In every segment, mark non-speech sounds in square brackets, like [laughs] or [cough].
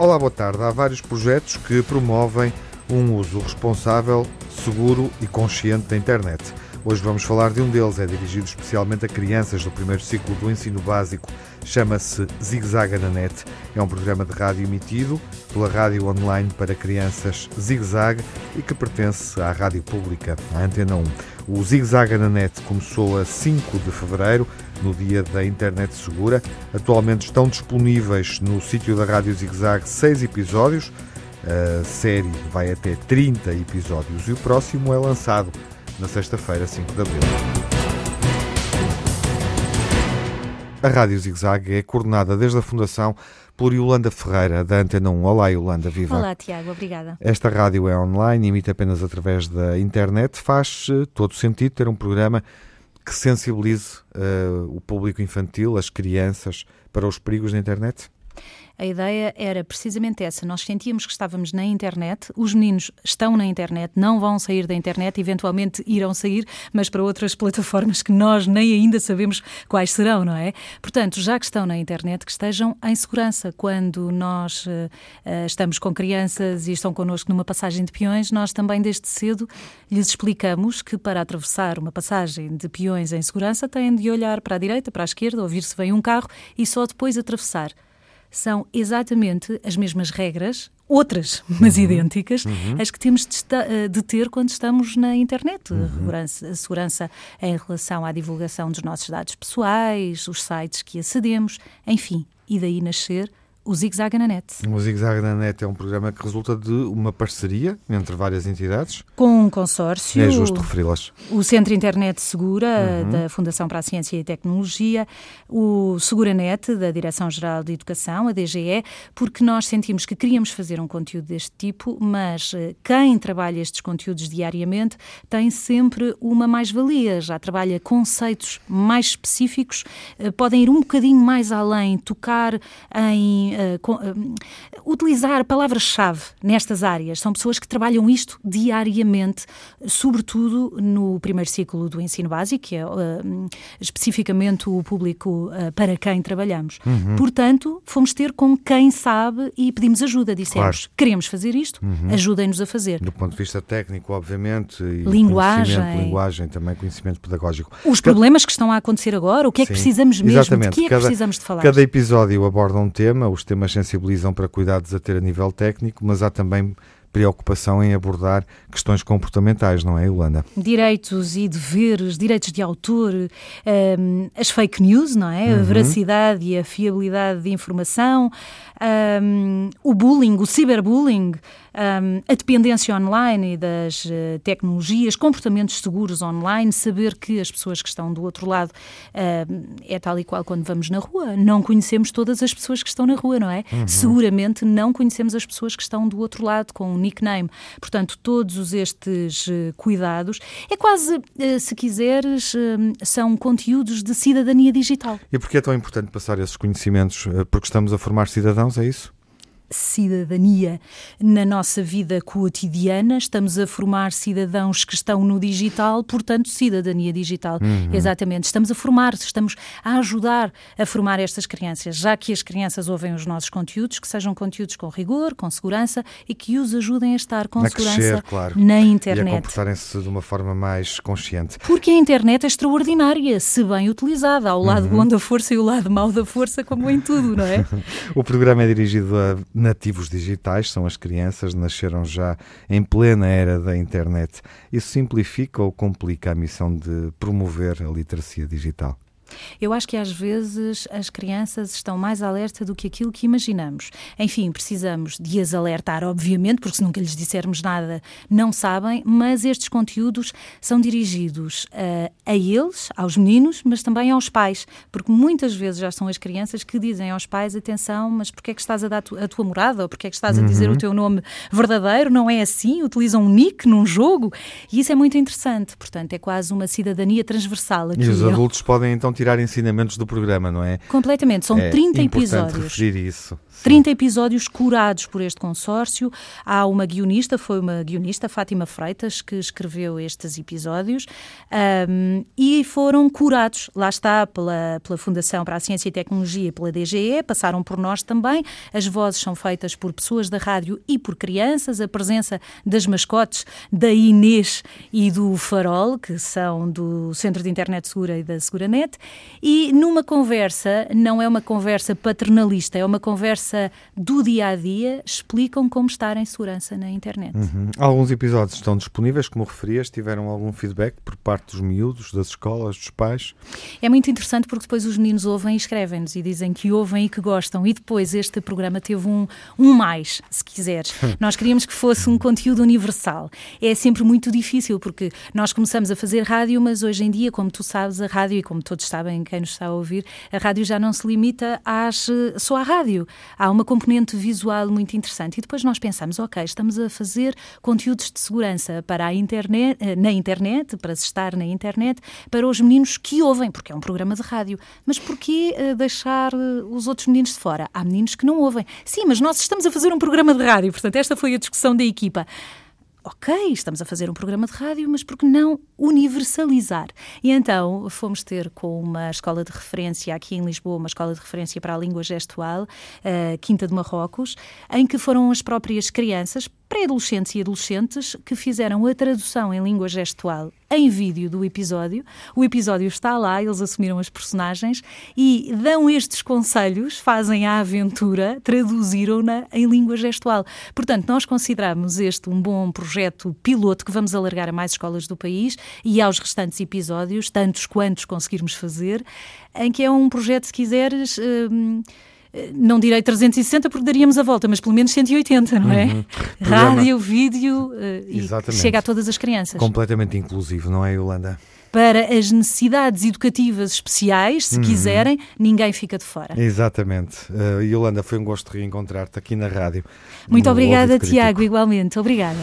Olá, boa tarde. Há vários projetos que promovem um uso responsável, seguro e consciente da internet. Hoje vamos falar de um deles, é dirigido especialmente a crianças do primeiro ciclo do ensino básico. Chama-se Zigzaga na Net. É um programa de rádio emitido pela rádio online para crianças Zigzag e que pertence à rádio pública, à Antena 1. O Zigzaga na Net começou a 5 de fevereiro, no dia da internet segura. Atualmente estão disponíveis no sítio da Rádio Zigzag seis episódios. A série vai até 30 episódios e o próximo é lançado na sexta-feira, 5 de abril. A Rádio Zigzag é coordenada desde a fundação por Yolanda Ferreira, da Antena 1. Olá, Yolanda, viva. Olá, Tiago, obrigada. Esta rádio é online, emite apenas através da internet. Faz uh, todo sentido ter um programa que sensibilize uh, o público infantil, as crianças, para os perigos da internet? A ideia era precisamente essa. Nós sentíamos que estávamos na internet, os meninos estão na internet, não vão sair da internet, eventualmente irão sair, mas para outras [laughs] plataformas que nós nem ainda sabemos quais serão, não é? Portanto, já que estão na internet, que estejam em segurança. Quando nós uh, estamos com crianças e estão connosco numa passagem de peões, nós também desde cedo lhes explicamos que para atravessar uma passagem de peões em segurança têm de olhar para a direita, para a esquerda, ouvir se vem um carro e só depois atravessar são exatamente as mesmas regras, outras, mas uhum. idênticas, uhum. as que temos de, eh, de, ter quando estamos na internet. Uhum. Segurança, segurança em relação à divulgação dos nossos dados pessoais, os sites que acedemos, enfim, e daí nascer o Zigzag na Net. O Zigzag na Net é um programa que resulta de uma parceria entre várias entidades. Com um consórcio. É justo referi-las. O Centro Internet Segura, uhum. da Fundação para a Ciência e Tecnologia, o SeguraNet, da Direção-Geral de Educação, a DGE, porque nós sentimos que queríamos fazer um conteúdo deste tipo, mas eh, quem trabalha estes conteúdos diariamente tem sempre uma mais-valia, já trabalha conceitos mais específicos, eh, podem ir um bocadinho mais além, tocar em utilizar palavras-chave nestas áreas. São pessoas que trabalham isto diariamente, sobretudo no primeiro ciclo do ensino básico, que é uh, especificamente o público para quem trabalhamos. Uhum. Portanto, fomos ter com quem sabe e pedimos ajuda. Dissemos, claro. queremos fazer isto, uhum. ajudem-nos a fazer. Do ponto de vista técnico, obviamente, e linguagem, linguagem também, conhecimento pedagógico. Os problemas que estão a acontecer agora, o que é que Sim, precisamos mesmo, exatamente. de que é que cada, precisamos de falar? Cada episódio aborda um tema, os temas sensibilizam para cuidados a ter a nível técnico, mas há também preocupação em abordar questões comportamentais, não é, Yolanda? Direitos e deveres, direitos de autor, um, as fake news, não é? Uhum. A veracidade e a fiabilidade de informação, um, o bullying, o ciberbullying, um, a dependência online e das uh, tecnologias, comportamentos seguros online, saber que as pessoas que estão do outro lado uh, é tal e qual quando vamos na rua. Não conhecemos todas as pessoas que estão na rua, não é? Uhum. Seguramente não conhecemos as pessoas que estão do outro lado com um nickname. Portanto, todos estes uh, cuidados é quase, se quiseres, são conteúdos de cidadania digital. E porquê é tão importante passar esses conhecimentos? Porque estamos a formar cidadãos, é isso? Cidadania na nossa vida cotidiana, estamos a formar cidadãos que estão no digital, portanto, cidadania digital. Uhum. Exatamente. Estamos a formar, estamos a ajudar a formar estas crianças, já que as crianças ouvem os nossos conteúdos, que sejam conteúdos com rigor, com segurança e que os ajudem a estar com a segurança crescer, claro. na internet. E a comportarem-se de uma forma mais consciente. Porque a internet é extraordinária, se bem utilizada, ao lado uhum. bom da força e o lado mau da força, como em tudo, não é? [laughs] o programa é dirigido a nativos digitais, são as crianças, nasceram já em plena era da internet. Isso simplifica ou complica a missão de promover a literacia digital? Eu acho que às vezes as crianças estão mais alerta do que aquilo que imaginamos. Enfim, precisamos de as alertar, obviamente, porque se nunca lhes dissermos nada, não sabem, mas estes conteúdos são dirigidos uh, a eles, aos meninos, mas também aos pais, porque muitas vezes já são as crianças que dizem aos pais: atenção, mas porquê é que estás a dar a tua morada? Ou porquê é que estás a dizer uhum. o teu nome verdadeiro? Não é assim? Utilizam um nick num jogo? E isso é muito interessante. Portanto, é quase uma cidadania transversal aqui. E os adultos podem então tirar ensinamentos do programa, não é? Completamente, são é 30 episódios. referir isso. 30 episódios curados por este consórcio. Há uma guionista, foi uma guionista, Fátima Freitas, que escreveu estes episódios um, e foram curados, lá está, pela, pela Fundação para a Ciência e Tecnologia e pela DGE, passaram por nós também. As vozes são feitas por pessoas da rádio e por crianças. A presença das mascotes da Inês e do Farol, que são do Centro de Internet Segura e da Seguranet. E numa conversa, não é uma conversa paternalista, é uma conversa do dia a dia explicam como estar em segurança na internet. Uhum. Alguns episódios estão disponíveis, como referias, tiveram algum feedback por parte dos miúdos, das escolas, dos pais? É muito interessante porque depois os meninos ouvem e escrevem-nos e dizem que ouvem e que gostam. E depois este programa teve um, um mais, se quiseres. [laughs] nós queríamos que fosse um conteúdo universal. É sempre muito difícil porque nós começamos a fazer rádio, mas hoje em dia, como tu sabes, a rádio, e como todos sabem, quem nos está a ouvir, a rádio já não se limita às, só à rádio há uma componente visual muito interessante. E depois nós pensamos, ok, estamos a fazer conteúdos de segurança para a internet, eh, na internet, para se estar na internet, para os meninos que ouvem, porque é um programa de rádio. Mas porquê eh, deixar eh, os outros meninos de fora? Há meninos que não ouvem. Sim, mas nós estamos a fazer um programa de rádio, portanto, esta foi a discussão da equipa ok, estamos a fazer um programa de rádio, mas por que não universalizar? E então fomos ter com uma escola de referência aqui em Lisboa, uma escola de referência para a língua gestual, uh, Quinta de Marrocos, em que foram as próprias crianças, pré-adolescentes e adolescentes que fizeram a tradução em língua gestual em vídeo do episódio. O episódio está lá, eles assumiram as personagens e dão estes conselhos, fazem a aventura, traduziram-na em língua gestual. Portanto, nós consideramos este um bom projeto piloto que vamos alargar a mais escolas do país e aos restantes episódios, tantos quantos conseguirmos fazer, em que é um projeto, se quiseres. Hum, não direi 360 porque daríamos a volta, mas pelo menos 180, não é? Uhum. [laughs] Rádio, vídeo uh, e chega a todas as crianças. Completamente inclusivo, não é, Yolanda? Para as necessidades educativas especiais, se uhum. quiserem, ninguém fica de fora. Exatamente. Uh, Yolanda, foi um gosto reencontrar-te aqui na rádio. Muito obrigada, Tiago, igualmente. Obrigada.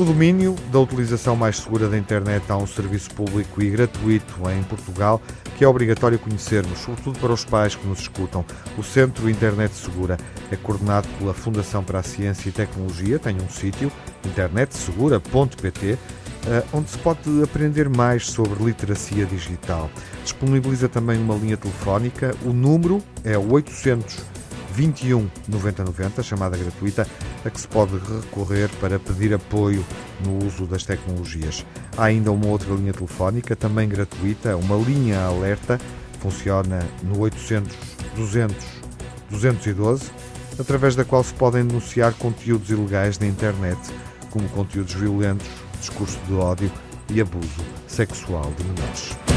O domínio da utilização mais segura da internet há um serviço público e gratuito em Portugal que é obrigatório conhecermos, sobretudo para os pais que nos escutam. O Centro Internet Segura é coordenado pela Fundação para a Ciência e Tecnologia, tem um sítio, internetsegura.pt, eh, onde se pode aprender mais sobre literacia digital. Disponibiliza também uma linha telefónica, o número é 800 21 90 90, chamada gratuita, a que se pode recorrer para pedir apoio no uso das tecnologias. Há ainda uma outra linha telefónica, também gratuita, uma linha alerta, funciona no 800 200 212, através da qual se podem denunciar conteúdos ilegais na internet, como conteúdos violentos, discurso de ódio e abuso sexual de menores.